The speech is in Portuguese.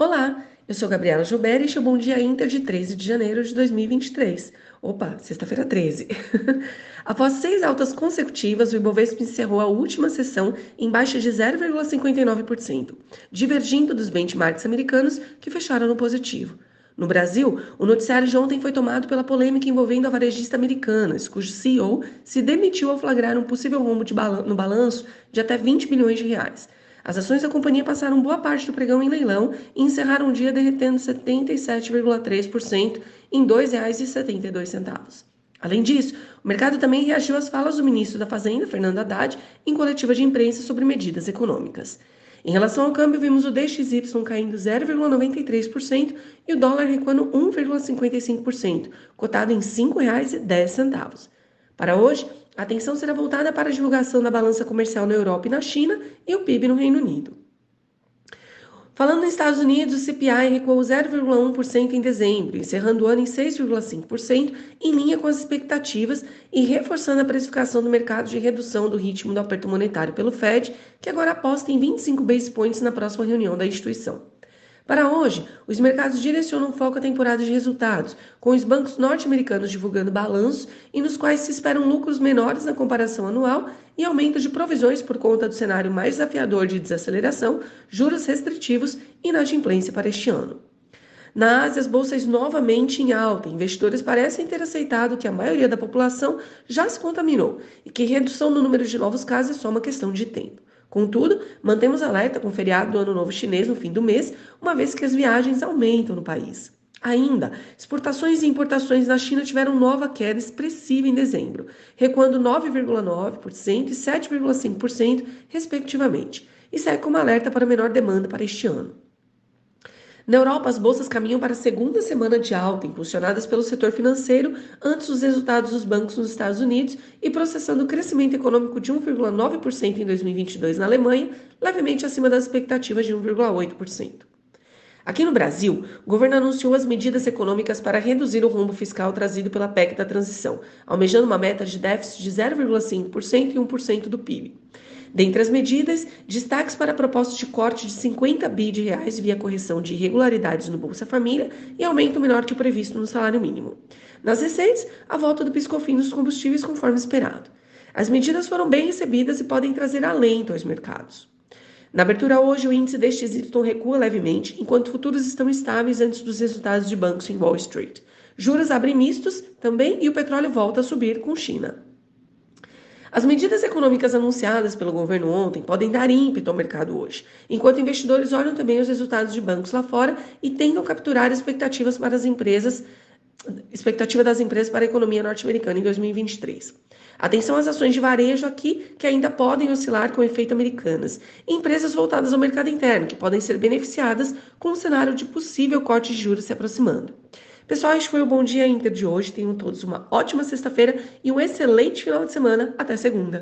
Olá, eu sou Gabriela Gilberto e este é o Bom Dia Inter de 13 de janeiro de 2023. Opa, sexta-feira 13. Após seis altas consecutivas, o Ibovespa encerrou a última sessão em baixa de 0,59%, divergindo dos benchmarks americanos que fecharam no positivo. No Brasil, o noticiário de ontem foi tomado pela polêmica envolvendo a varejista Americanas, cujo CEO se demitiu ao flagrar um possível rombo no balanço de até 20 bilhões de reais. As ações da companhia passaram boa parte do pregão em leilão e encerraram o dia derretendo 77,3% em R$ 2,72. Além disso, o mercado também reagiu às falas do ministro da Fazenda, Fernando Haddad, em coletiva de imprensa sobre medidas econômicas. Em relação ao câmbio, vimos o DXY caindo 0,93% e o dólar recuando 1,55%, cotado em R$ 5,10. Para hoje, a atenção será voltada para a divulgação da balança comercial na Europa e na China e o PIB no Reino Unido. Falando nos Estados Unidos, o CPI recuou 0,1% em dezembro, encerrando o ano em 6,5%, em linha com as expectativas e reforçando a precificação do mercado de redução do ritmo do aperto monetário pelo Fed, que agora aposta em 25 base points na próxima reunião da instituição. Para hoje, os mercados direcionam foco à temporada de resultados, com os bancos norte-americanos divulgando balanços e nos quais se esperam lucros menores na comparação anual e aumento de provisões por conta do cenário mais desafiador de desaceleração, juros restritivos e inadimplência para este ano. Na Ásia, as bolsas novamente em alta. Investidores parecem ter aceitado que a maioria da população já se contaminou e que redução no número de novos casos é só uma questão de tempo. Contudo, mantemos alerta com o feriado do Ano Novo Chinês no fim do mês, uma vez que as viagens aumentam no país. Ainda, exportações e importações na China tiveram nova queda expressiva em dezembro, recuando 9,9% e 7,5%, respectivamente, e segue como alerta para menor demanda para este ano. Na Europa, as bolsas caminham para a segunda semana de alta, impulsionadas pelo setor financeiro antes dos resultados dos bancos nos Estados Unidos e processando o crescimento econômico de 1,9% em 2022 na Alemanha, levemente acima das expectativas de 1,8%. Aqui no Brasil, o governo anunciou as medidas econômicas para reduzir o rombo fiscal trazido pela PEC da transição, almejando uma meta de déficit de 0,5% e 1% do PIB. Dentre as medidas, destaques para a proposta de corte de 50 bi de reais via correção de irregularidades no Bolsa Família e aumento menor que o previsto no salário mínimo. Nas receitas, a volta do piscofim dos combustíveis conforme esperado. As medidas foram bem recebidas e podem trazer alento aos mercados. Na abertura hoje, o índice deste XY recua levemente, enquanto futuros estão estáveis antes dos resultados de bancos em Wall Street. Juros abrem mistos também e o petróleo volta a subir com China. As medidas econômicas anunciadas pelo governo ontem podem dar ímpeto ao mercado hoje, enquanto investidores olham também os resultados de bancos lá fora e tentam capturar expectativas para as empresas, expectativa das empresas para a economia norte-americana em 2023. Atenção às ações de varejo aqui, que ainda podem oscilar com efeito americanas. Empresas voltadas ao mercado interno, que podem ser beneficiadas com o cenário de possível corte de juros se aproximando. Pessoal, este foi o Bom Dia Inter de hoje. Tenham todos uma ótima sexta-feira e um excelente final de semana. Até segunda.